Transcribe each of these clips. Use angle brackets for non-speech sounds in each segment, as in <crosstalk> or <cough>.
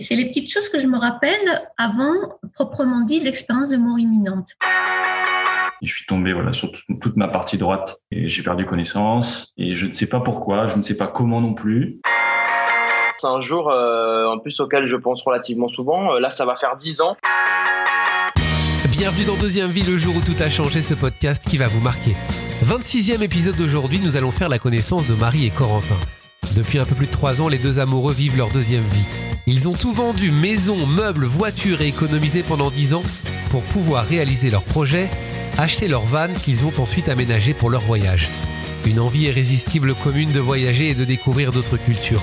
C'est les petites choses que je me rappelle avant, proprement dit, l'expérience de mort imminente. je suis tombé voilà sur toute ma partie droite et j'ai perdu connaissance et je ne sais pas pourquoi, je ne sais pas comment non plus. C'est un jour euh, en plus auquel je pense relativement souvent. Euh, là, ça va faire 10 ans. Bienvenue dans Deuxième Vie, le jour où tout a changé, ce podcast qui va vous marquer. 26e épisode d'aujourd'hui, nous allons faire la connaissance de Marie et Corentin. Depuis un peu plus de 3 ans, les deux amoureux vivent leur deuxième vie. Ils ont tout vendu, maisons, meubles, voitures et économisé pendant 10 ans pour pouvoir réaliser leur projet, acheter leur van qu'ils ont ensuite aménagé pour leur voyage. Une envie irrésistible commune de voyager et de découvrir d'autres cultures.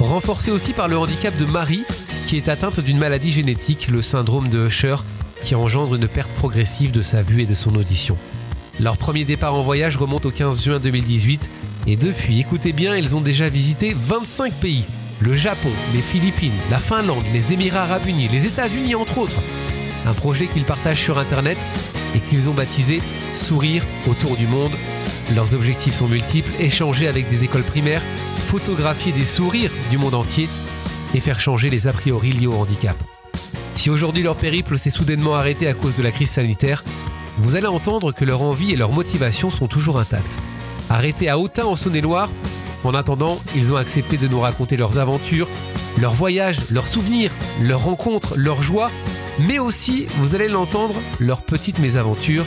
Renforcée aussi par le handicap de Marie, qui est atteinte d'une maladie génétique, le syndrome de Usher, qui engendre une perte progressive de sa vue et de son audition. Leur premier départ en voyage remonte au 15 juin 2018 et depuis, écoutez bien, ils ont déjà visité 25 pays. Le Japon, les Philippines, la Finlande, les Émirats arabes unis, les États-Unis entre autres. Un projet qu'ils partagent sur Internet et qu'ils ont baptisé Sourire autour du monde. Leurs objectifs sont multiples, échanger avec des écoles primaires, photographier des sourires du monde entier et faire changer les a priori liés au handicap. Si aujourd'hui leur périple s'est soudainement arrêté à cause de la crise sanitaire, vous allez entendre que leur envie et leur motivation sont toujours intactes arrêtés à Autun en Saône-et-Loire. En attendant, ils ont accepté de nous raconter leurs aventures, leurs voyages, leurs souvenirs, leurs rencontres, leurs joies, mais aussi, vous allez l'entendre, leurs petites mésaventures.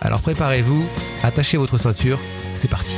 Alors préparez-vous, attachez votre ceinture, c'est parti.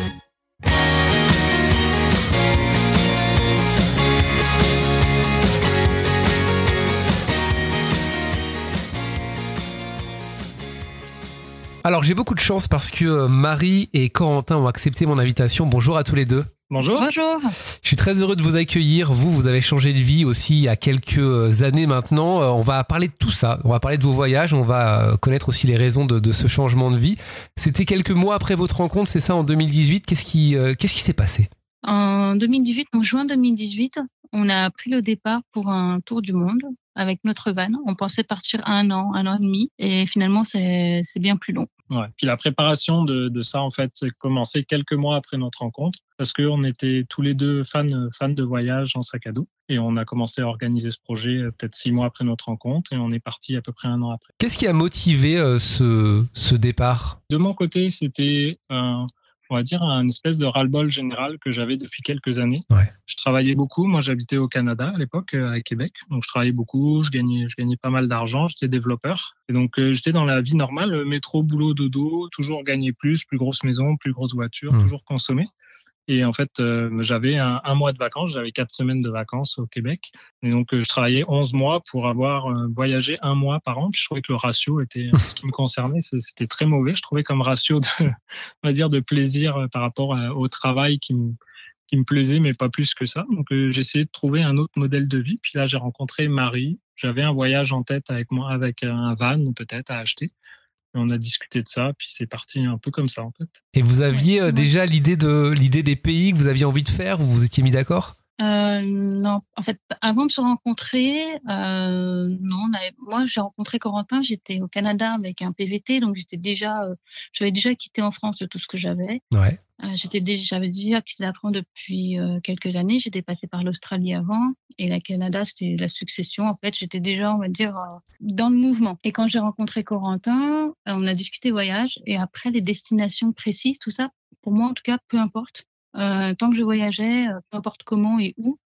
Alors j'ai beaucoup de chance parce que euh, Marie et Corentin ont accepté mon invitation. Bonjour à tous les deux. Bonjour. Bonjour. Je suis très heureux de vous accueillir. Vous, vous avez changé de vie aussi il y a quelques euh, années maintenant. Euh, on va parler de tout ça. On va parler de vos voyages. On va connaître aussi les raisons de, ce changement de vie. C'était quelques mois après votre rencontre, c'est ça, en 2018. Qu'est-ce qui, qu'est-ce qui s'est passé? En 2018, en juin 2018, on a pris le départ pour un tour du monde avec notre van. On pensait partir un an, un an et demi, et finalement c'est bien plus long. Ouais. Puis la préparation de, de ça en fait, c'est commencé quelques mois après notre rencontre, parce qu'on était tous les deux fans fans de voyage en sac à dos, et on a commencé à organiser ce projet euh, peut-être six mois après notre rencontre, et on est parti à peu près un an après. Qu'est-ce qui a motivé euh, ce, ce départ? De mon côté, c'était un on va dire, un espèce de ras-le-bol général que j'avais depuis quelques années. Je travaillais beaucoup. Moi, j'habitais au Canada à l'époque, euh, à Québec. Donc, je travaillais beaucoup. Je gagnais, je gagnais pas mal d'argent. J'étais développeur. Et donc, euh, j'étais dans la vie normale, métro, boulot, dodo, toujours gagner plus, plus grosse maison, plus grosse voiture, mmh. toujours consommer. Et en fait, euh, j'avais un, mois de vacances, j'avais quatre semaines de vacances au Québec. Et donc, euh, je travaillais 11 mois pour avoir euh, voyagé un mois par an. Puis je trouvais que le ratio était, ce qui me concernait, c'était très mauvais. Je trouvais comme ratio de, on va dire, de plaisir par rapport au travail qui me, qui me plaisait, mais pas plus que ça. Donc, j'ai essayé de trouver un autre modèle de vie. Puis là, j'ai rencontré Marie. J'avais un voyage en tête avec moi, avec un van peut-être à acheter on a discuté de ça, puis c'est parti un peu comme ça en fait. Et vous aviez euh, déjà l'idée de l'idée des pays que vous aviez envie de faire, vous vous étiez mis d'accord? Euh, non, en fait, avant de se rencontrer, euh, non, moi j'ai rencontré Corentin, j'étais au Canada avec un PVT, donc j'étais déjà, euh, j'avais déjà quitté en France de tout ce que j'avais. Ouais. Euh, j'étais déjà, j'avais déjà quitté la France depuis euh, quelques années. J'étais passée par l'Australie avant et le Canada, c'était la succession. En fait, j'étais déjà, on va dire, dans le mouvement. Et quand j'ai rencontré Corentin, on a discuté voyage et après les destinations précises, tout ça, pour moi en tout cas, peu importe. Euh, tant que je voyageais, euh, peu importe comment et où,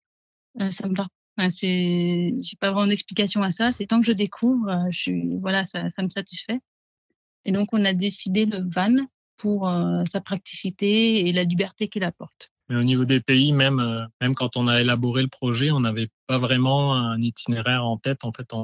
euh, ça me va. Enfin, c'est, j'ai pas vraiment d'explication à ça. C'est tant que je découvre, je voilà, ça, me satisfait. Et donc, on a décidé le van pour sa praticité et la liberté qu'il apporte. Mais au niveau des pays, même, même quand on a élaboré le projet, on n'avait pas vraiment un itinéraire en tête. En fait,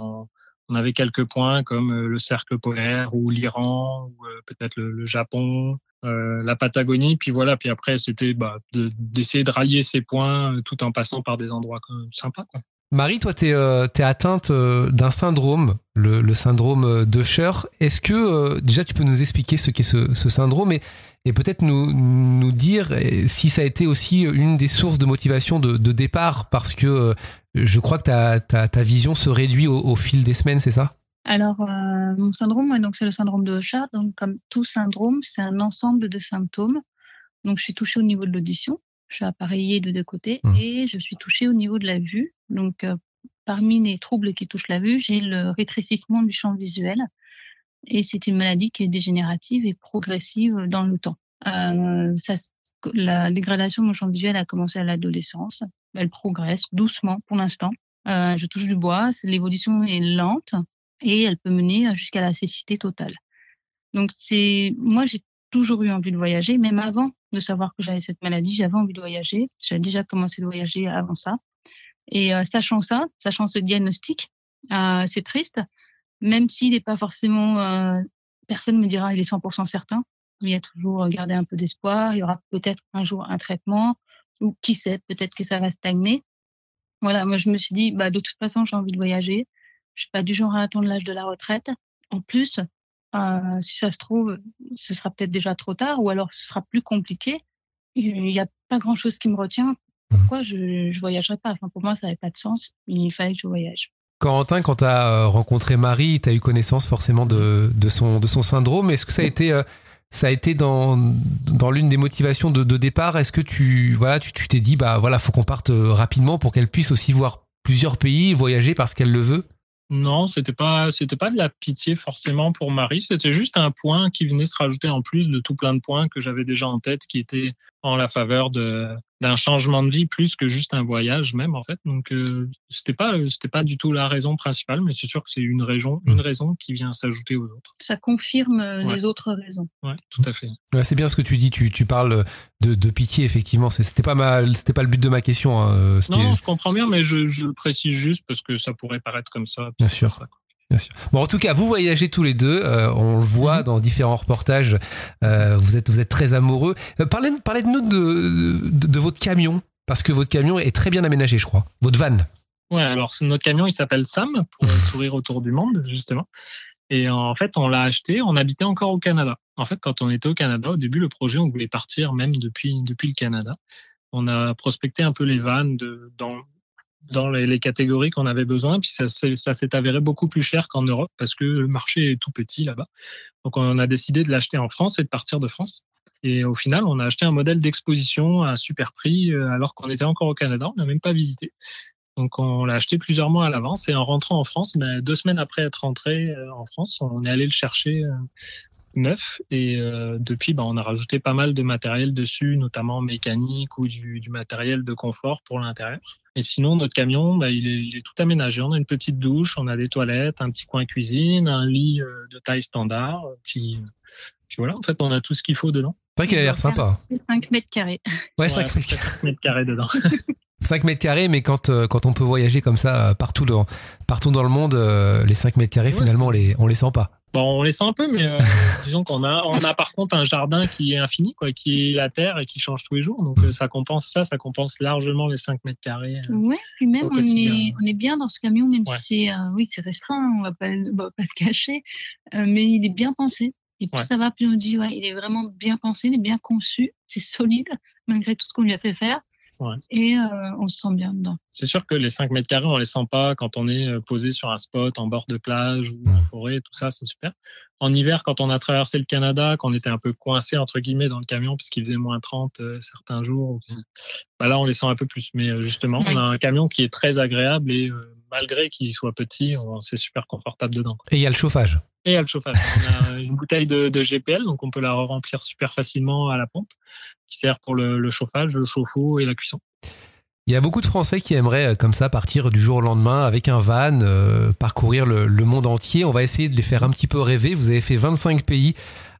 on avait quelques points comme le cercle polaire ou l'Iran ou peut-être le, Japon euh, la Patagonie, puis voilà, puis après c'était bah, d'essayer de, rallier ces points euh, tout en passant par des endroits sympas. Marie, toi, tu es, euh, atteinte d'un syndrome, le, syndrome d'Usher. Est-ce que déjà tu peux nous expliquer ce qu'est ce, syndrome et, et peut-être nous, dire si ça a été aussi une des sources de motivation de, départ parce que je crois que ta, vision se réduit au fil des semaines, c'est ça? Alors, euh, mon syndrome, c'est le syndrome de Usher. Donc, comme tout syndrome, c'est un ensemble de symptômes. Donc, je suis touchée au niveau de l'audition, je suis appareillée de deux côtés, mmh. et je suis touchée au niveau de la vue. Donc, euh, parmi les troubles qui touchent la vue, j'ai le rétrécissement du champ visuel. Et c'est une maladie qui est dégénérative et progressive dans le temps. Euh, ça, la dégradation de mon champ visuel a commencé à l'adolescence. Elle progresse doucement pour l'instant. Euh, je touche du bois, l'évolution est lente et elle peut mener jusqu'à la cécité totale. Donc c'est, moi j'ai toujours eu envie de voyager, même avant de savoir que j'avais cette maladie, j'avais envie de voyager. J'avais déjà commencé de voyager avant ça. Et euh, sachant ça, sachant ce diagnostic, euh, c'est triste, même s'il n'est pas forcément, euh, personne me dira il est 100% certain. Il y a toujours garder un peu d'espoir. Il y aura peut-être un jour un traitement, ou qui sait, peut-être que ça va stagner. Voilà, moi je me suis dit, bah de toute façon j'ai envie de voyager. Je suis pas du genre à attendre l'âge de la retraite. En plus, euh, si ça se trouve, ce sera peut-être déjà trop tard, ou alors ce sera plus compliqué. Il n'y a pas grand-chose qui me retient. Pourquoi je ne voyagerai pas? Enfin, Pour moi, ça n'avait pas de sens. Il fallait que je voyage. Corentin, quand tu as euh, rencontré Marie, tu as eu connaissance forcément de, de, son, de son syndrome. Est-ce que ça a été, euh, ça a été dans, dans l'une des motivations de, de départ? Est-ce que tu voilà, tu t'es dit, bah voilà, faut qu'on parte rapidement pour qu'elle puisse aussi voir plusieurs pays, voyager parce qu'elle le veut? Non, c'était pas c'était pas de la pitié forcément pour Marie, c'était juste un point qui venait se rajouter en plus de tout plein de points que j'avais déjà en tête qui étaient en la faveur de d'un changement de vie plus que juste un voyage même en fait. Donc euh, c'était pas c'était pas du tout la raison principale, mais c'est sûr que c'est une raison une raison qui vient s'ajouter aux autres. Ça confirme euh, les autres raisons. Ouais, tout à fait. Ouais, c'est bien ce que tu dis. Tu, tu parles de, de pitié effectivement. C'était pas mal. C'était pas le but de ma question. Hein. Euh, non, je comprends bien, mais je, je le précise juste parce que ça pourrait paraître comme ça. Bien sûr. Ça, Bien sûr. Bon, en tout cas, vous voyagez tous les deux. Euh, on le voit mhm. dans différents reportages. Euh, vous êtes, vous êtes très amoureux. Euh, parlez, parlez de nous de, de, de, votre camion, parce que votre camion est très bien aménagé, je crois. Votre van. Ouais, alors notre camion, il s'appelle Sam pour <laughs> sourire autour du monde, justement. Et en fait, on l'a acheté. On habitait encore au Canada. En fait, quand on était au Canada, au début, le projet, on voulait partir même depuis depuis le Canada. On a prospecté un peu les vannes de, dans dans les, catégories qu'on avait besoin. Puis ça, s'est avéré beaucoup plus cher qu'en Europe parce que le marché est tout petit là-bas. Donc on a décidé de l'acheter en France et de partir de France. Et au final, on a acheté un modèle d'exposition à super prix euh, alors qu'on était encore au Canada. On n'a même pas visité. Donc on l'a acheté plusieurs mois à l'avance et en rentrant en France, ben, deux semaines après être rentré euh, en France, on est allé le chercher euh, neuf. Et euh, depuis bah, on a rajouté pas mal de matériel dessus notamment mécanique ou du, du matériel de confort pour l'intérieur. Et sinon notre camion bah, il, est, il, est, tout aménagé. On a une petite douche on a des toilettes un petit coin cuisine un lit euh, de taille standard. Puis, puis, voilà en fait on a tout ce qu'il faut dedans. C'est vrai qu'il a l'air sympa. 5 mètres carrés. Ouais 5 mètres, mètres carrés dedans <laughs> 5 mètres carrés, mais quand, euh, quand on peut voyager comme ça partout dans, partout dans le monde, les 5 mètres carrés, finalement, on les, on les sent pas. Bon, on les sent un peu, mais euh, <laughs> disons qu'on a, on a par contre un jardin qui est infini, quoi, qui est la terre et qui change tous les jours. Donc euh, ça compense ça, ça compense largement les 5 mètres carrés. Euh, ouais, puis même on est, on est bien dans ce camion, même si c'est, oui, c'est restreint, on va pas, va pas se cacher, mais il est bien pensé. Et plus ça va, plus on dit, ouais, il est vraiment bien pensé, il est bien conçu, c'est solide, malgré tout ce qu'on lui a fait faire. Et euh, on se sent bien dedans. C'est sûr que les 5 mètres carrés, on les sent pas quand on est euh, posé sur un spot en bord de plage ou en forêt, tout ça, c'est super. En hiver, quand on a traversé le Canada, qu'on était un peu coincé entre guillemets dans le camion puisqu'il faisait moins 30 euh, certains jours, bah là on les sent un peu plus. Mais justement, on a un camion qui est très agréable et malgré qu'il soit petit, c'est super confortable dedans. Et il y a le chauffage. Et il y a le chauffage. On a une bouteille de, de, GPL, donc on peut la remplir super facilement à la pompe, qui sert pour le, le chauffage, le chauffe-eau et la cuisson. Il y a beaucoup de Français qui aimeraient euh, comme ça partir du jour au lendemain avec un van, euh, parcourir le, le, monde entier. On va essayer de les faire un petit peu rêver. Vous avez fait 25 pays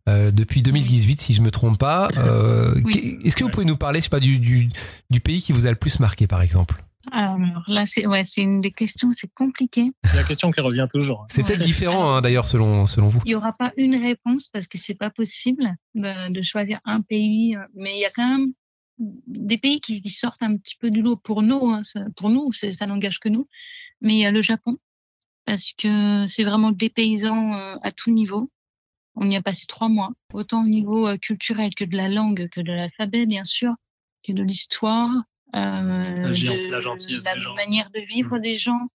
euh, depuis 2018, si je me trompe pas. Euh, oui. Est-ce que vous pouvez nous parler, je sais pas, du, du, du pays qui vous a le plus marqué, par exemple? Alors là, c'est ouais, c'est une des questions, c'est compliqué. C'est la question qui revient toujours. C'est peut-être différent hein, d'ailleurs selon selon vous. Il n'y aura pas une réponse parce que c'est pas possible de, de, choisir un pays, euh, mais il y a quand même des pays qui, qui sortent un petit peu du lot pour nous. Hein, ça, pour nous, ça n'engage que nous. Mais il y a le Japon parce que c'est vraiment dépaysant euh, à tout niveau. On y a passé trois mois, autant au niveau euh, culturel que de la langue, que de l'alphabet, bien sûr, que de l'histoire, euh, la, de, la gentillesse la des gens. manière de vivre mmh. des gens.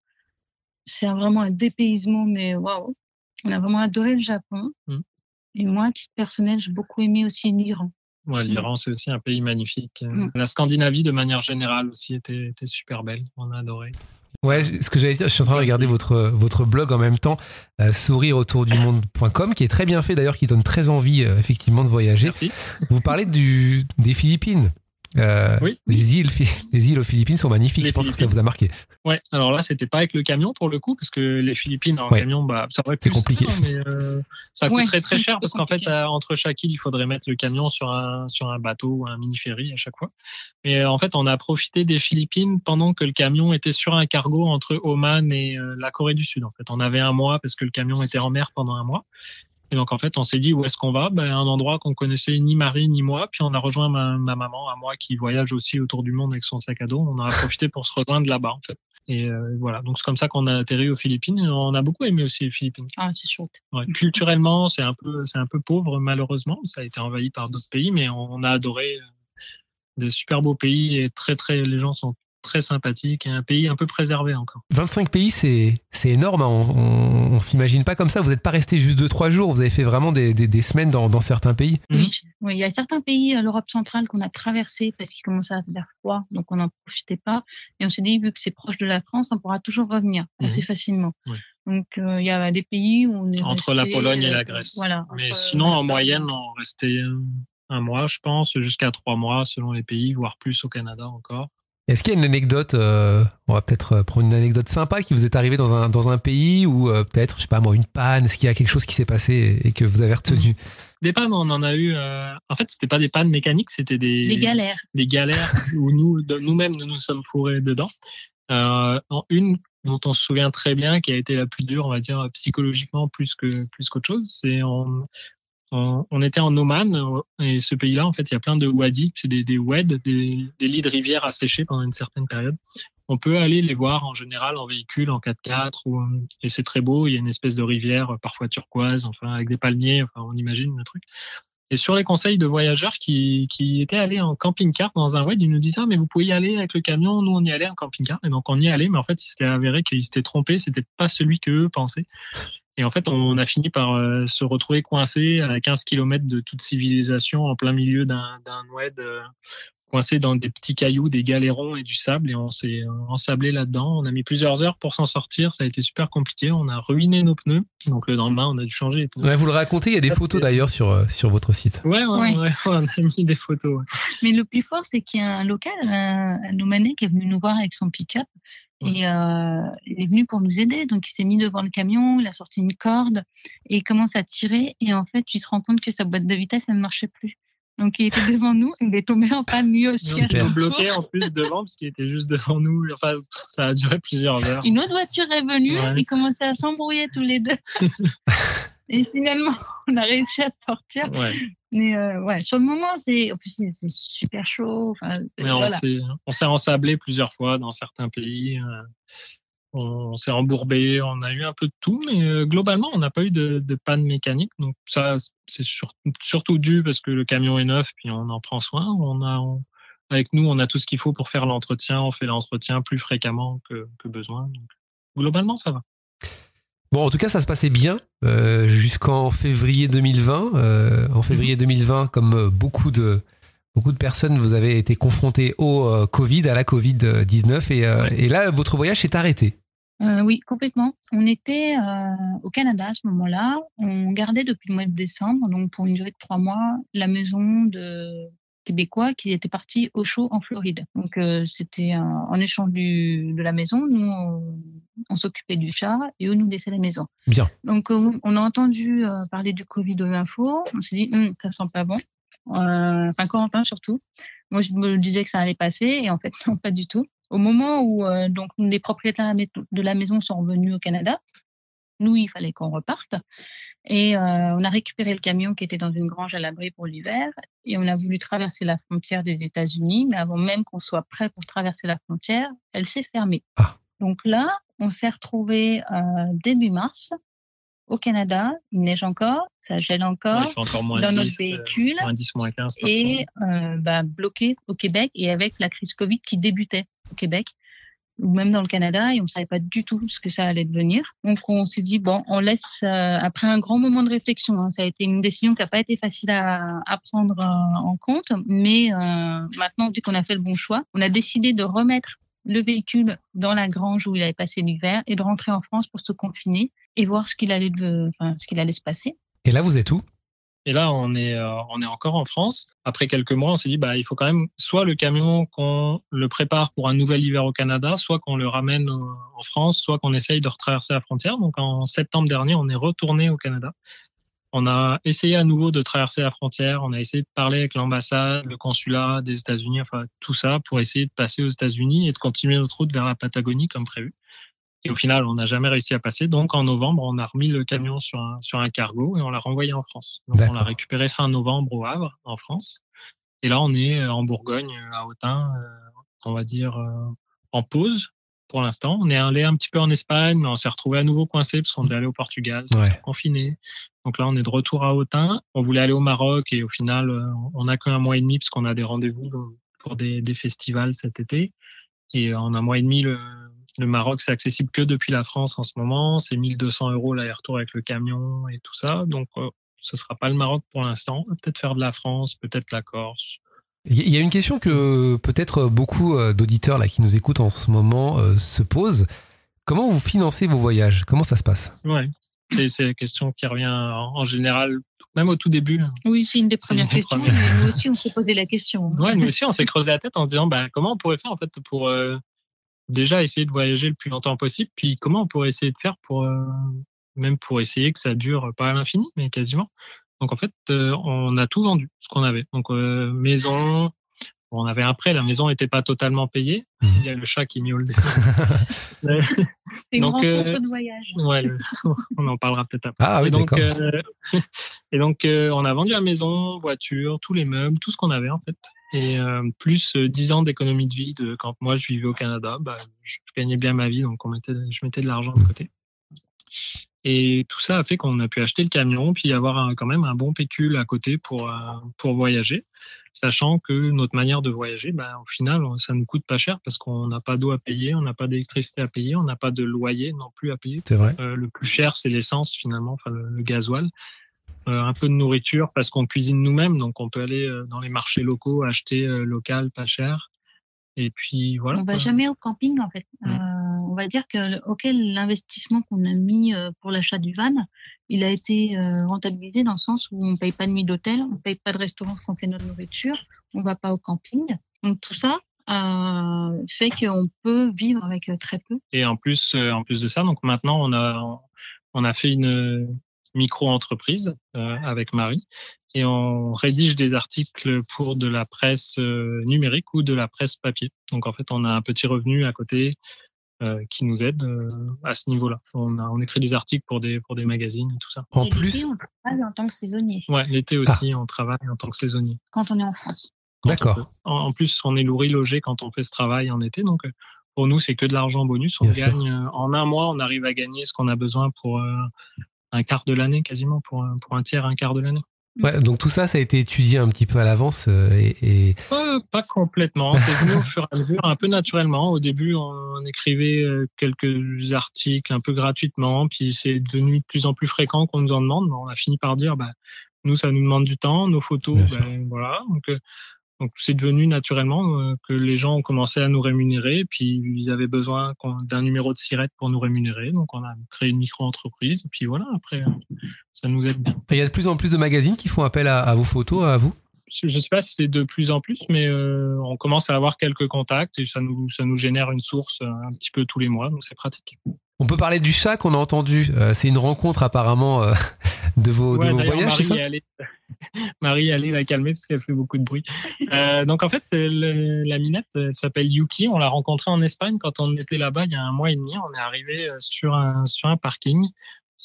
C'est vraiment un dépaysement, mais waouh! On a vraiment adoré le Japon. Mmh. Et moi, à titre personnel, j'ai beaucoup aimé aussi l'Iran. Ouais, l'Iran, mmh. c'est aussi un pays magnifique. Mmh. La Scandinavie, de manière générale, aussi était, était super belle. On a adoré. Ouais, ce que j'allais dire, je suis en train de regarder votre, votre blog en même temps, euh, sourireautourdumonde.com, qui est très bien fait d'ailleurs, qui donne très envie effectivement de voyager. Merci. Vous parlez du, des Philippines. Euh, oui. les, îles, <laughs> les îles aux Philippines sont magnifiques. je pense que ça vous a marqué. Ouais. Alors là, c'était pas avec le camion pour le coup, parce que les Philippines en camion, bah, ça aurait C'est compliqué. Ça, mais euh, ça coûterait très cher parce qu'en fait, euh, entre chaque île, il faudrait mettre le camion sur un sur un bateau ou un mini ferry à chaque fois. Mais en fait, on a profité des Philippines pendant que le camion était sur un cargo entre Oman et la Corée du Sud. En fait, on avait un mois parce que le camion était en mer pendant un mois. Et donc en fait, on s'est dit où est-ce qu'on va? Ben, Un endroit qu'on connaissait ni Marie ni moi. Puis on a rejoint ma, maman, à moi qui voyage aussi autour du monde avec son sac à dos. On a profité pour se rejoindre là-bas en fait. Et euh, voilà, donc c'est comme ça qu'on a atterri aux Philippines. On a beaucoup aimé aussi les Philippines. Ah, c'est chouette. Ouais. Culturellement, c'est un peu, c'est un peu pauvre malheureusement. Ça a été envahi par d'autres pays, mais on a adoré euh, de super beaux pays et très très, les gens sont très sympathique et un pays un peu préservé encore. 25 pays, c'est, c'est énorme. Hein. On, on, s'imagine pas comme ça. Vous n'êtes pas resté juste 2-3 jours. Vous avez fait vraiment des, des, des semaines dans, dans, certains pays. Oui. oui. il y a certains pays à l'Europe centrale qu'on a traversé parce qu'il commençait à faire froid, donc on n'en profitait pas. Et on s'est dit, vu que c'est proche de la France, on pourra toujours revenir assez mhm. facilement. Oui. Donc euh, il y a des pays où on est entre resté, la Pologne et la Grèce. Voilà. Mais sinon, en moyenne, on restait un mois, je pense, jusqu'à trois mois selon les pays, voire plus au Canada encore. Est-ce qu'il y a une anecdote, euh, on va peut-être euh, prendre une anecdote sympa qui vous est arrivée dans un, dans un pays ou euh, peut-être, je sais pas moi, une panne? Est-ce qu'il y a quelque chose qui s'est passé et, que vous avez retenu? Des pannes, on en a eu. Euh, en fait, c'était pas des pannes mécaniques, c'était des, des galères. Des galères <laughs> où nous, nous-mêmes, nous nous sommes fourrés dedans. Euh, en une dont on se souvient très bien, qui a été la plus dure, on va dire psychologiquement plus que plus qu'autre chose, c'est on, on, était en Oman euh, et ce pays-là, en fait, il y a plein de wadis, c'est des, des des, lits de rivière asséchés pendant une certaine période. On peut aller les voir en général en véhicule, en 4x4, ou, et c'est très beau. Il y a une espèce de rivière, parfois turquoise, enfin avec des palmiers, enfin on imagine le truc. Et sur les conseils de voyageurs qui, qui étaient allés en camping-car dans un wed, ils nous disaient ah mais vous pouvez y aller avec le camion. Nous on y allait en camping-car et donc on y allait, mais en fait il s'était avéré qu'ils s'étaient trompés, c'était pas celui que eux pensaient. Et en fait on a fini par euh, se retrouver coincé à 15 km de toute civilisation en plein milieu d'un d'un wed euh, coincé dans des petits cailloux, des galérons et du sable et on s'est ensablé là-dedans. On a mis plusieurs heures pour s'en sortir, ça a été super compliqué. On a ruiné nos pneus, donc le lendemain on a dû changer les pneus. Ouais, vous le racontez, il y a des photos d'ailleurs sur euh, sur votre site. Ouais, ouais, ouais. <laughs> on a mis des photos. Mais le plus fort, c'est qu'il y a un local, un, un Omanais, qui est venu nous voir avec son pick-up. Et euh, il est venu pour nous aider. Donc, il s'est mis devant le camion, il a sorti une corde et il commence à tirer. Et en fait, tu te rends compte que sa boîte de vitesse, elle ne marchait plus. Donc il était devant nous, <laughs> il est tombé en panne lui aussi. Il nous bloqué en plus devant parce qu'il était juste devant nous. Enfin, ça a duré plusieurs heures. Une autre voiture est venue, ouais. ils commençaient à s'embrouiller tous les deux. <laughs> Et finalement, on a réussi à sortir. Ouais. Mais euh, ouais, sur le moment, c'est en plus c'est super chaud. Enfin, Mais on s'est on s'est ensablé plusieurs fois dans certains pays. Euh, on s'est embourbé, on a eu un peu de tout, mais euh, globalement, on n'a pas eu de, de, panne mécanique. Donc ça, c'est sur, surtout dû parce que le camion est neuf, puis on en prend soin. On a, on, avec nous, on a tout ce qu'il faut pour faire l'entretien. On fait l'entretien plus fréquemment que, que besoin. Donc, globalement, ça va. Bon, en tout cas, ça se passait bien euh, jusqu'en février 2020. Euh, en février 2020, comme beaucoup de beaucoup de personnes, vous avez été confrontés au euh, Covid, à la Covid-19, et, euh, et là, votre voyage s'est arrêté. Euh, oui, complètement. On était euh, au Canada à ce moment-là. On gardait depuis le mois de décembre, donc pour une durée de trois mois, la maison de Québécois qui était partis au chaud en Floride. Donc euh, c'était en échange du, de la maison, nous on, on s'occupait du chat et eux nous laissaient la maison. Bien. Donc euh, on a entendu euh, parler du Covid aux infos. On s'est dit hm, ça sent pas bon. Enfin Corentin surtout. Moi je me disais que ça allait passer et en fait <laughs> non pas du tout. Au moment où donc les propriétaires de la maison sont revenus au Canada, nous il fallait qu'on reparte et euh, on a récupéré le camion qui était dans une grange à l'abri pour l'hiver et on a voulu traverser la frontière des États-Unis, mais avant même qu'on soit prêt pour traverser la frontière, elle s'est fermée. Ah. Donc là, on s'est retrouvé euh, début mars au Canada, il neige encore, ça gèle encore, ouais, encore moins dans 10, notre véhicule moins 10, moins 15 et euh, bah, bloqué au Québec et avec la crise Covid qui débutait au Québec même dans le Canada et on savait pas du tout ce que ça allait devenir. Donc on s'est dit bon, on laisse euh, après un grand moment de réflexion. Hein, ça a été une décision qui n'a pas été facile à, prendre euh, en compte, mais euh, maintenant vu qu'on a fait le bon choix, on a décidé de remettre le véhicule dans la grange où il avait passé l'hiver et de rentrer en France pour se confiner et voir ce qu'il allait, enfin, ce qu'il allait se passer. Et là, vous êtes où? Et là, on est, euh, on est encore en France. Après quelques mois, on s'est dit, bah, il faut quand même soit le camion qu'on le prépare pour un nouvel hiver au Canada, soit qu'on le ramène en France, soit qu'on essaye de retraverser la frontière. Donc, en septembre dernier, on est retourné au Canada. On a essayé à nouveau de traverser la frontière. On a essayé de parler avec l'ambassade, le consulat des États-Unis, enfin tout ça pour essayer de passer aux États-Unis et de continuer notre route vers la Patagonie comme prévu. Et au final, on n'a jamais réussi à passer. Donc en novembre, on a remis le camion sur un, sur un cargo et on l'a renvoyé en France. Donc on l'a récupéré fin novembre au Havre, en France. Et là, on est euh, en Bourgogne, à Autun, euh, on va dire euh, en pause pour l'instant. On est allé un petit peu en Espagne, mais on s'est retrouvé à nouveau coincé parce qu'on devait aller au Portugal, ouais. confiné. Donc là, on est de retour à Autun. On voulait aller au Maroc et au final, euh, on n'a qu'un mois et demi parce qu'on a des rendez-vous pour des, des, festivals cet été. Et en un mois et demi, le, le Maroc, c'est accessible que depuis la France en ce moment. C'est 1200 euros l'aller-retour avec le camion et tout ça. Donc, euh, ce sera pas le Maroc pour l'instant. Peut-être faire de la France, peut-être la Corse. Il y a une question que peut-être beaucoup euh, d'auditeurs là qui nous écoutent en ce moment euh, se posent. Comment vous financez vos voyages? Comment ça se passe? Ouais, c'est la question qui revient en général, même au tout début. Oui, c'est une des premières questions. nous aussi, on s'est posé la question. Ouais, nous aussi, on s'est creusé la tête en se disant, bah, comment on pourrait faire en fait pour euh, déjà essayer de voyager le plus longtemps possible, puis comment on pourrait essayer de faire pour euh, même pour essayer que ça dure pas à l'infini, mais quasiment. Donc en fait, euh, on a tout vendu, ce qu'on avait. Donc euh, maison, on avait un prêt, la maison n'était pas totalement payée. Mmh. Il y a le chat qui miaule. <laughs> C'est donc euh, de voyage. Ouais, <laughs> on en parlera peut-être après. Ah oui, et donc, euh, <laughs> et donc euh, on a vendu la maison, voiture, tous les meubles, tout ce qu'on avait en fait. Et plus 10 ans d'économie de vie de quand moi je vivais au Canada, bah, je gagnais bien ma vie, donc on mettait, je mettais de l'argent de côté. Et tout ça a fait qu'on a pu acheter le camion, puis avoir un, quand même un bon pécule à côté pour, pour voyager, sachant que notre manière de voyager, bah, au final, ça nous coûte pas cher parce qu'on n'a pas d'eau à payer, on n'a pas d'électricité à payer, on n'a pas de loyer non plus à payer. C'est vrai. Euh, le plus cher, c'est l'essence finalement, enfin le, le gasoil. Euh, un peu de nourriture parce qu'on cuisine nous-mêmes, donc on peut aller dans les marchés locaux acheter local pas cher. Et puis voilà. On va jamais au camping en fait. Euh, on va dire que auquel l'investissement qu'on a mis euh, pour l'achat du van, il a été euh, rentabilisé dans le sens où on paye pas de nuit d'hôtel, on paye pas de restaurant quand on fait notre nourriture, on va pas au camping. Donc tout ça euh, fait qu'on peut vivre avec très peu. Et en plus, en plus de ça, donc maintenant on a on a fait une micro-entreprise avec Marie et on rédige des articles pour de la presse numérique ou de la presse papier. Donc en fait, on a un petit revenu à côté euh, qui nous aide euh, à ce niveau-là. On, écrit des articles pour des pour des magazines et tout ça. En et plus, on travaille en tant que saisonnier. Ouais, l'été aussi, ah. on travaille en tant que saisonnier. Quand on est en France. D'accord. En, en, plus, on est nourri logé quand on fait ce travail en été, donc pour nous, c'est que de l'argent bonus. On Bien gagne sûr. en un mois, on arrive à gagner ce qu'on a besoin pour euh, un quart de l'année, quasiment pour pour un tiers, un quart de l'année. Ouais, donc tout ça, ça a été étudié un petit peu à l'avance euh, et, et... Euh, pas complètement. C'est venu au fur et à mesure, un peu naturellement. Au début, on écrivait euh, quelques articles un peu gratuitement, puis c'est devenu de plus en plus fréquent qu'on nous en demande. On a fini par dire, bah, nous, ça nous demande du temps, nos photos, ben, voilà. Donc, donc c'est devenu naturellement euh, que les gens ont commencé à nous rémunérer, puis ils avaient besoin d'un numéro de sirette pour nous rémunérer, donc on a créé une micro-entreprise, puis voilà, après ça nous aide bien. Il y a de plus en plus de magazines qui font appel à vos photos, à vous? Je ne sais pas si c'est de plus en plus, mais euh, on commence à avoir quelques contacts et ça nous, ça nous génère une source un petit peu tous les mois, donc c'est pratique. On peut parler du chat qu'on a entendu. Euh, c'est une rencontre apparemment euh, <laughs> de vos, ouais, de vos voyages, Marie ça? est allée, <laughs> Marie la calmer parce qu'elle fait beaucoup de bruit. Euh, donc en fait, le, la minette elle s'appelle Yuki. On l'a rencontrée en Espagne quand on était là-bas il y a un mois et demi. On est arrivé sur un, sur un parking.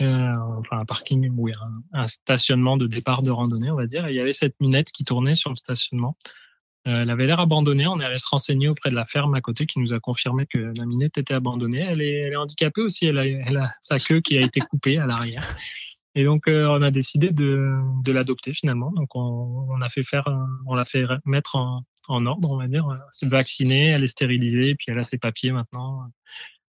Euh, enfin un parking, oui, un, stationnement de départ de randonnée, on va dire. Il y avait cette minette qui tournait sur le stationnement. Euh, elle avait l'air abandonnée. On est allé se renseigner auprès de la ferme à côté qui nous a confirmé que la minette était abandonnée. Elle est, handicapée aussi. Elle a, sa queue qui a été coupée à l'arrière. Et donc euh, on a décidé de, l'adopter finalement. Donc on, a fait faire, on l'a fait mettre en, ordre, on va dire. C'est vacciné, elle est stérilisée, puis elle a ses papiers maintenant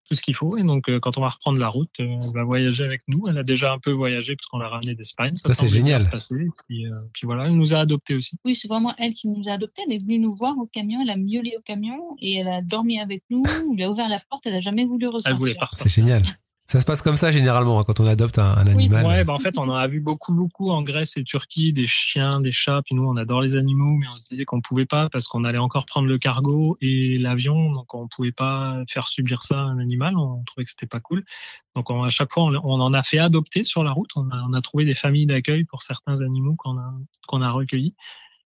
tout ce qu'il faut. Et donc, euh, quand on va reprendre la route, euh, elle va voyager avec nous. Elle a déjà un peu voyagé parce qu'on l'a ramenée d'Espagne. Ça, c'est génial. Et puis, euh, puis, voilà, elle nous a adoptés aussi. Oui, c'est vraiment elle qui nous a adoptés. Elle est venue nous voir au camion, elle a miaulé au camion et elle a dormi avec nous. On lui a ouvert la porte, elle a jamais voulu ressortir. Elle voulait partir. C'est génial. Ça se passe comme ça généralement quand on adopte un, un animal. Oui, ouais, bah en fait, on en a vu beaucoup, beaucoup en Grèce et Turquie, des chiens, des chats. Puis nous, on adore les animaux, mais on se disait qu'on pouvait pas parce qu'on allait encore prendre le cargo et l'avion, donc on pouvait pas faire subir ça à un animal. On trouvait que c'était pas cool. Donc on, à chaque fois, on, on, en a fait adopter sur la route. On a, on a trouvé des familles d'accueil pour certains animaux qu'on a qu'on a recueillis.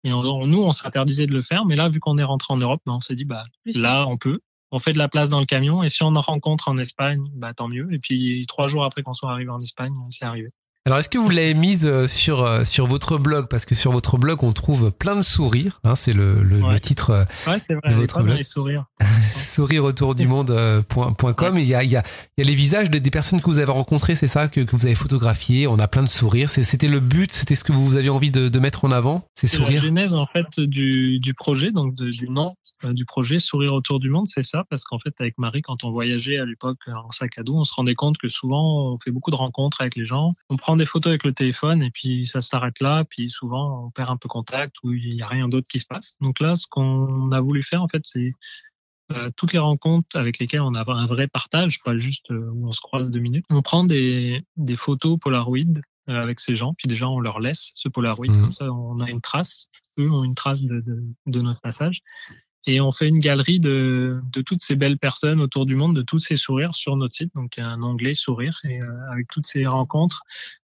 Et on, nous, on s'interdisait de le faire, mais là, vu qu'on est rentré en Europe, bah, on s'est dit, bah, là, on peut on fait de la place dans le camion et si on en rencontre en Espagne, bah tant mieux. Et puis trois jours après qu'on soit arrivé en Espagne, c'est arrivé. Alors, est-ce que vous l'avez mise euh, sur euh, sur votre blog? Parce que sur votre blog on trouve plein de sourires, hein, c'est le, le, ouais. le, titre euh, ouais, c'est vrai, de votre blog. Sourires. <laughs> sourire autour du monde.com. Il y a il y a il y a les visages des, des personnes que vous avez rencontrées, c'est ça? Que, que vous avez photographié. On a plein de sourires. C'était le but, c'était ce que vous aviez envie de, de mettre en avant, ces sourires. La genèse en fait du du projet, donc de, du nom du projet Sourire autour du monde, c'est ça? Parce qu'en fait avec Marie quand on voyageait à l'époque en sac à dos, on se rendait compte que souvent on fait beaucoup de rencontres avec les gens, on prend des photos avec le téléphone et puis ça s'arrête là, puis souvent on perd un peu contact ou il n'y a rien d'autre qui se passe. Donc là, ce qu'on a voulu faire en fait, c'est euh, toutes les rencontres avec lesquelles on a un vrai partage, pas juste euh, où on se croise deux minutes. On prend des, des photos Polaroid euh, avec ces gens, puis déjà on leur laisse ce Polaroid, mmh. comme ça on a une trace, eux ont une trace de, de, de notre passage et on fait une galerie de, de toutes ces belles personnes autour du monde, de tous ces sourires sur notre site. Donc il y a un onglet sourire et avec toutes ces rencontres.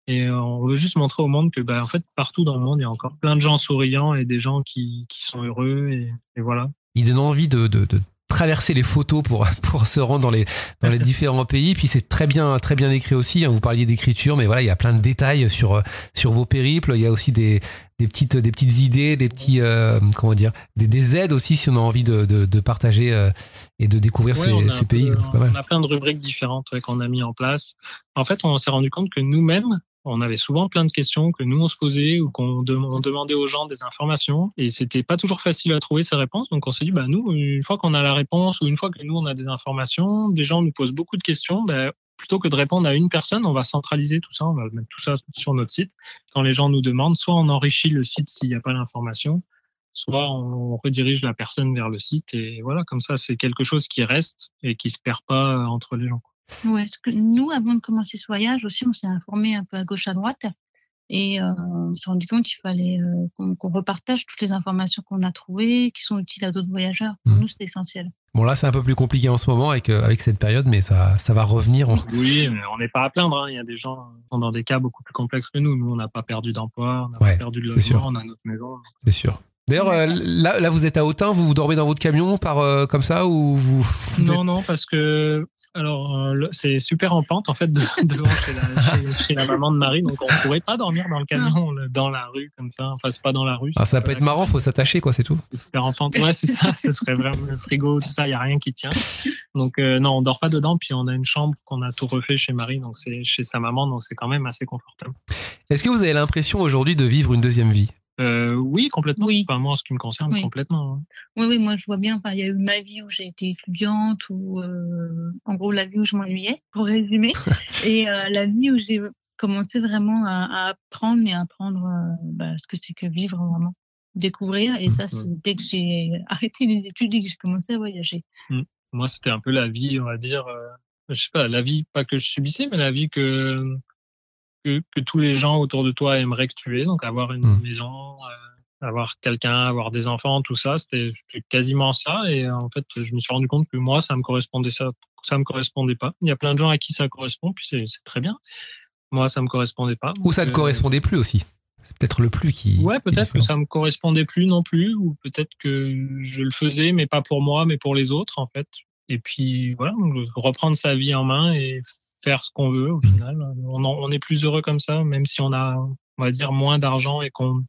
Et on veut juste montrer au monde que, bah, en fait, partout dans le monde, il y a encore plein de gens souriants et des gens qui, qui sont heureux. Et, et voilà. Il donne envie de, de, de traverser les photos pour <laughs> pour se rendre dans les dans les <laughs> différents pays. Puis c'est très bien très bien écrit aussi vous parliez d'écriture mais voilà il y a plein de détails sur sur vos périples. Il y a aussi des des petites des petites idées des petits euh, comment dire des, des aides aussi si on a envie de de, de partager euh, et de découvrir ouais, ces, ces pays. Peu, on a plein de rubriques différentes ouais, qu'on a mis en place. En fait on s'est rendu compte que nous-mêmes on avait souvent plein de questions que nous on se posait ou qu'on de, on demandait aux gens des informations et c'était pas toujours facile à trouver ces réponses. Donc on s'est dit bah nous une fois qu'on a la réponse ou une fois que nous on a des informations des gens nous posent beaucoup de questions bah, plutôt que de répondre à une personne on va centraliser tout ça on va mettre tout ça sur notre site. Quand les gens nous demandent soit on enrichit le site s'il n'y a pas l'information soit on redirige la personne vers le site et voilà comme ça c'est quelque chose qui reste et qui se perd pas entre les gens Ouais, ce que nous, avant de commencer ce voyage aussi, on s'est informé un peu à gauche à droite et euh, on s'est rendu compte qu'il fallait euh, qu'on qu repartage toutes les informations qu'on a trouvées, qui sont utiles à d'autres voyageurs. Pour mmh. nous, c'est essentiel. Bon là, c'est un peu plus compliqué en ce moment avec euh, avec cette période, mais ça ça va revenir. En... Oui, mais on n'est pas à plaindre. Hein. Il y a des gens qui sont dans des cas beaucoup plus complexes que nous. Nous, on n'a pas perdu d'emploi, on n'a ouais, pas perdu de logement, on a notre maison. C'est sûr. D'ailleurs, euh, là, là, vous êtes à Autun, vous, vous dormez dans votre camion par euh, comme ça ou vous, vous Non, êtes... non, parce que alors euh, c'est super en pente en fait de, <laughs> devant chez la, chez, chez la, maman de Marie, donc on pourrait pas dormir dans le camion dans la rue comme ça. Enfin, c'est pas dans la rue. Ah, ça peut être marrant, faut s'attacher quoi, c'est tout. Super en pente, ouais, c'est ça. ce serait vraiment le frigo, tout ça, il y a rien qui tient. Donc non, on dort pas dedans. Puis on a une chambre qu'on a tout refait chez Marie, donc c'est chez sa maman, donc c'est quand même assez confortable. Est-ce que vous avez l'impression aujourd'hui de vivre une deuxième vie? Euh, oui, complètement. Oui. Enfin, moi, en ce qui me concerne, oui. complètement. Hein. Oui, oui, moi, je vois bien. Enfin, il y a eu ma vie où j'ai été étudiante, ou euh, en gros, la vie où je m'ennuyais, <laughs> pour résumer, <laughs> et euh, la vie où j'ai commencé vraiment à, à apprendre et à apprendre euh, bah, ce que c'est que vivre vraiment, découvrir. Et ça, c'est dès que j'ai <laughs> arrêté les études et que j'ai commencé à voyager. Mmh. Moi, c'était un peu la vie, on va dire, euh, je sais pas, la vie pas que je subissais, mais la vie que que, que, tous les gens autour de toi aimeraient que tu aies. Donc avoir une mmh. maison, euh, avoir quelqu'un, avoir des enfants, tout ça, c'était quasiment ça. Et euh, en fait, je me suis rendu compte que moi, ça me correspondait ça, ça me correspondait pas. Il y a plein de gens à qui ça correspond, puis c'est très bien. Moi, ça me correspondait pas. Ou ça ne te correspondait plus aussi. C'est peut-être le plus qui. Ouais, peut-être que ça me correspondait plus non plus, ou peut-être que je le faisais, mais pas pour moi, mais pour les autres, en fait. Et puis voilà, reprendre sa vie en main et faire ce qu'on veut au final. On, on, est plus heureux comme ça, même si on a, on va dire, moins d'argent et qu'on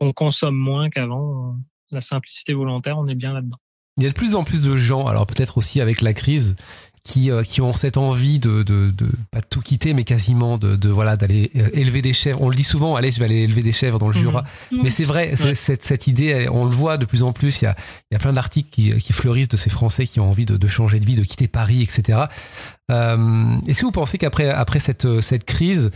qu consomme moins qu'avant. La simplicité volontaire, on est bien là-dedans. Il y a de plus en plus de gens, alors peut-être aussi avec la crise, qui, euh, qui ont cette envie de, de, de, pas de tout quitter, mais quasiment de, de voilà d'aller euh, élever des chèvres. On le dit souvent, allez, je vais aller élever des chèvres dans le Jura. Mhm. Mais c'est vrai, cette, cette idée, on le voit de plus en plus. Il y a, il y a plein d'articles qui, qui fleurissent de ces Français qui ont envie de, de changer de vie, de quitter Paris, etc. Euh, Est-ce que vous pensez qu'après après cette, cette crise,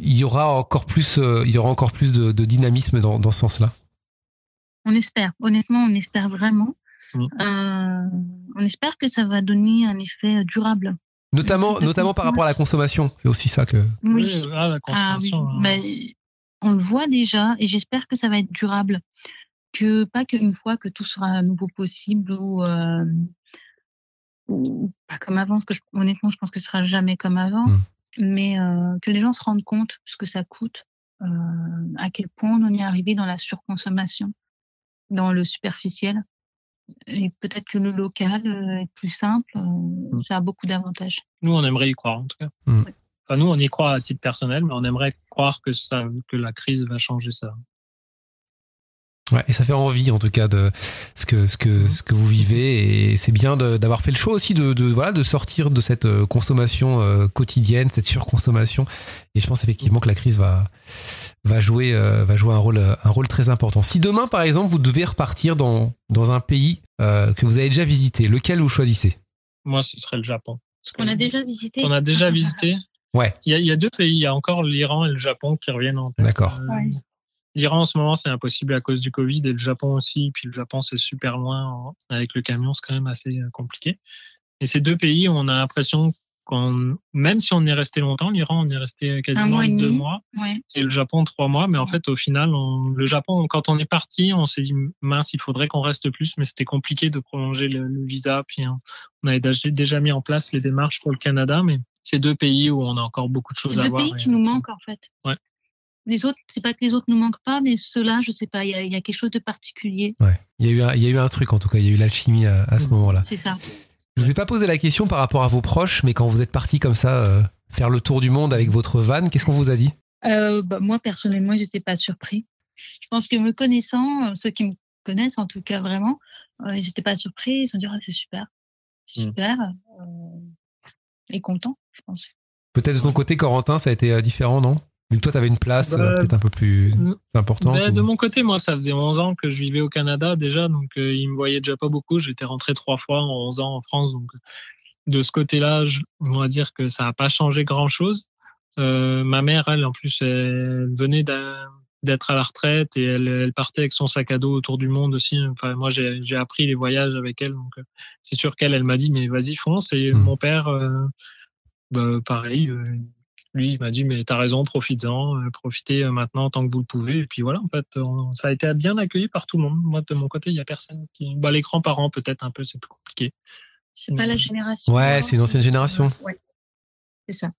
il y aura encore plus, euh, il y aura encore plus de, de dynamisme dans, dans ce sens-là? On espère. Honnêtement, on espère vraiment. Mm. Euh, on espère que ça va donner un effet durable. Notamment, notamment par rapport à la consommation. C'est aussi ça que. Oui, Oui. ah, la Ah oui, consommation. hein. mais on le voit déjà et j'espère que ça va être durable. Que pas qu'une fois que tout sera à nouveau possible ou, euh, ou pas comme avant, parce que je- honnêtement, je pense que ce sera jamais comme avant, Mm. mais euh, que les gens se rendent compte ce que ça coûte, euh, à quel point on en est arrivé dans la surconsommation, dans le superficiel. Et peut-être que le local euh, est plus simple, euh, ça a beaucoup d'avantages. Nous, on aimerait y croire, en tout cas. Mm. Enfin, nous, on y croit à titre personnel, mais on aimerait croire que ça, que la crise va changer ça. Ouais, et ça fait envie en tout cas de ce que ce que ce que vous vivez et c'est bien d'avoir fait le choix aussi de, de voilà de sortir de cette euh, consommation quotidienne, cette surconsommation. Et je pense effectivement que la crise va va jouer euh, va jouer un rôle un rôle très important. Si demain par exemple vous devez repartir dans dans un pays euh, que vous avez déjà visité, lequel vous choisissez? Moi, ce serait le Japon. Parce que On a déjà visité. on a déjà <laughs> visité. Ouais. Il y, a, il y a deux pays. Il y a encore l'Iran et le Japon qui reviennent en tête. D'accord. Euh, Ouais. L'Iran en ce moment c'est impossible à cause du Covid et le Japon aussi. Puis le Japon c'est super loin avec le camion, c'est quand même assez euh, compliqué. Et ces deux pays, on a l'impression même si on est resté longtemps, l'Iran on est resté quasiment mois et deux mois Ouais. et le Japon trois mois. Mais en fait au final, on- le Japon quand on est parti, on s'est dit mince, il faudrait qu'on reste plus, mais c'était compliqué de prolonger le, le visa. Puis hein, on avait déjà- mis en place les démarches pour le Canada, mais c'est deux pays où on a encore beaucoup de choses C'est à deux voir. pays et- qui nous manquent en fait. Ouais. Les autres, c'est pas que les autres nous manquent pas, mais ceux-là, je sais pas, il y a, il y a quelque chose de particulier. Ouais. Il y a eu un, il y a eu un truc en tout cas, il y a eu l'alchimie à, à ce moment-là. C'est ça. Je vous ai pas posé la question par rapport à vos proches, mais quand vous êtes parti comme ça euh, faire le tour du monde avec votre van, qu'est-ce qu'on vous a dit Euh, bah, moi, personnellement, j'étais pas surpris. Je pense que me connaissant, euh, ceux qui me connaissent en tout cas vraiment, euh, ils étaient pas surpris. Ils se sont dit, ah, c'est super, Mm. super, euh, et content, je pense. Peut-être de ton côté, Corentin, ça a été différent, non? Vu que toi, tu avais une place Bah, euh, peut-être un peu plus importante. Ou- de mon côté, moi, ça faisait 11 ans que je vivais au Canada déjà, donc euh, ils me voyaient déjà pas beaucoup. J'étais rentré trois fois en 11 ans en France, donc de ce côté-là, je on va dire que ça n'a pas changé grand-chose. Euh, ma mère, elle, en plus, elle venait d'être à la retraite et elle, elle partait avec son sac à dos autour du monde aussi. Enfin, moi, j'ai appris les voyages avec elle, donc euh, c'est sûr qu'elle, elle m'a dit, mais vas-y, fonce. Et Mm. mon père, euh, bah, pareil. Lui, il m'a dit, mais t'as raison, profites-en, euh, profitez euh, maintenant tant que vous le pouvez. Et puis voilà, en fait, on- ça a été bien accueilli par tout le monde. Moi, de mon côté, il y a personne qui. Bah, les grands-parents, peut-être un peu, c'est plus compliqué. C'est pas Mm. la génération. Ouais, c'est une ancienne génération. Ouais. C'est ça.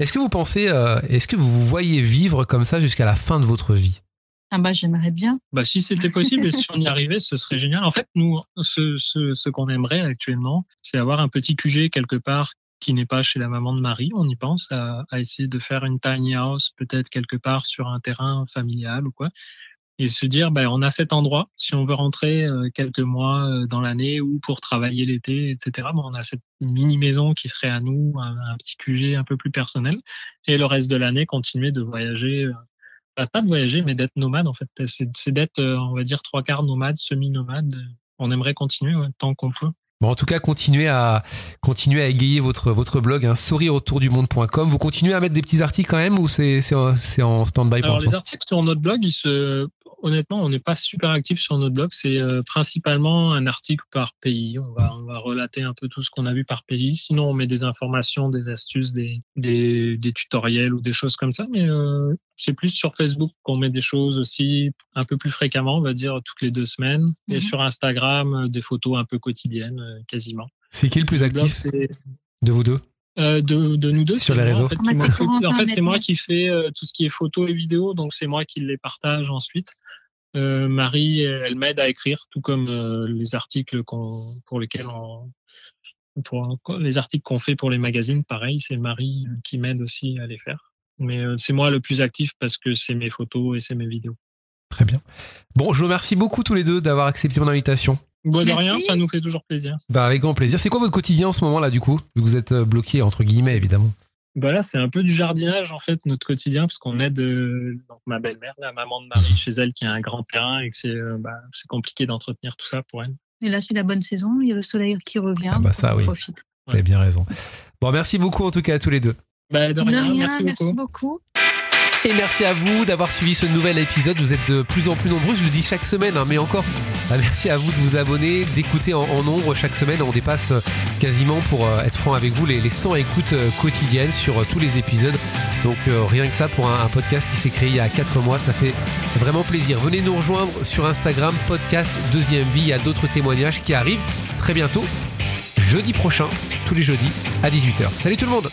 Est-ce que vous pensez, euh, est-ce que vous vous voyez vivre comme ça jusqu'à la fin de votre vie? Ah bah, j'aimerais bien. Bah, si c'était possible et si on y arrivait, ce serait génial. En fait, nous, ce, ce, ce qu'on aimerait actuellement, c'est avoir un petit QG quelque part qui n'est pas chez la maman de Marie. On y pense à, essayer de faire une tiny house, peut-être quelque part sur un terrain familial ou quoi. Et se dire, ben, on a cet endroit. Si on veut rentrer euh, quelques mois euh, dans l'année ou pour travailler l'été, etc., ben, on a cette mini maison qui serait à nous, un, petit QG un peu plus personnel. Et le reste de l'année, continuer de voyager euh, bah, pas de voyager, mais d'être nomade en fait. C'est d'être, on va dire, trois quarts nomade, semi-nomade. On aimerait continuer ouais, tant qu'on peut. Bon, en tout cas, continuez à continuez à égayer votre votre blog, hein, sourireautourdumonde.com. Vous continuez à mettre des petits articles quand même ou c'est c'est en, en stand-by Alors les articles sur notre blog, ils se, honnêtement, on n'est pas super actif sur notre blog. C'est euh, principalement un article par pays. On va, on va relater un peu tout ce qu'on a vu par pays. Sinon, on met des informations, des astuces, des, des, des tutoriels ou des choses comme ça. Mais euh, c'est plus sur Facebook qu'on met des choses aussi un peu plus fréquemment, on va dire toutes les deux semaines. Et Mhm. sur Instagram, euh, des photos un peu quotidiennes, quasiment. C'est qui le plus blog, actif de vous deux? Euh, de, de nous deux. Sur les moi, réseaux. En fait, c'est m'occupe- Corentin, en fait, c'est moi qui fais euh, tout ce qui est photo et vidéo, donc c'est moi qui les partage ensuite. Euh, Marie, elle m'aide à écrire, tout comme euh, les articles qu'on, pour lesquels on, pour les articles qu'on fait pour les magazines, pareil, c'est Marie qui m'aide aussi à les faire. Mais euh, c'est moi le plus actif parce que c'est mes photos et c'est mes vidéos. Très bien. Bon, je vous remercie beaucoup tous les deux d'avoir accepté mon invitation. Bon, de rien, ça nous fait toujours plaisir. Bah, avec grand plaisir. C'est quoi votre quotidien en ce moment-là, du coup? Vous êtes bloqué, entre guillemets, évidemment. Bah là, c'est un peu du jardinage, en fait, notre quotidien, parce qu'on aide donc, ma belle-mère, la maman de Marie, chez elle, qui a un grand terrain et que c'est bah, compliqué d'entretenir tout ça pour elle. Et là, c'est la bonne saison, il y a le soleil qui revient. Ah bah ça, oui. Profite. Vous avez bien raison. Bon, merci beaucoup en tout cas à tous les deux. Bah, de rien, merci, merci beaucoup. Et merci à vous d'avoir suivi ce nouvel épisode. Vous êtes de plus en plus nombreux, je le dis chaque semaine, hein, mais encore, bah, merci à vous de vous abonner, d'écouter en, nombre chaque semaine. On dépasse euh, quasiment, pour euh, être franc avec vous, les, les 100 écoutes euh, quotidiennes sur tous les épisodes. Donc rien que ça pour un, podcast qui s'est créé il y a 4 mois, ça fait vraiment plaisir. Venez nous rejoindre sur Instagram, podcast Deuxième Vie. Il y a d'autres témoignages qui arrivent très bientôt, jeudi prochain, tous les jeudis à 18h. Salut tout le monde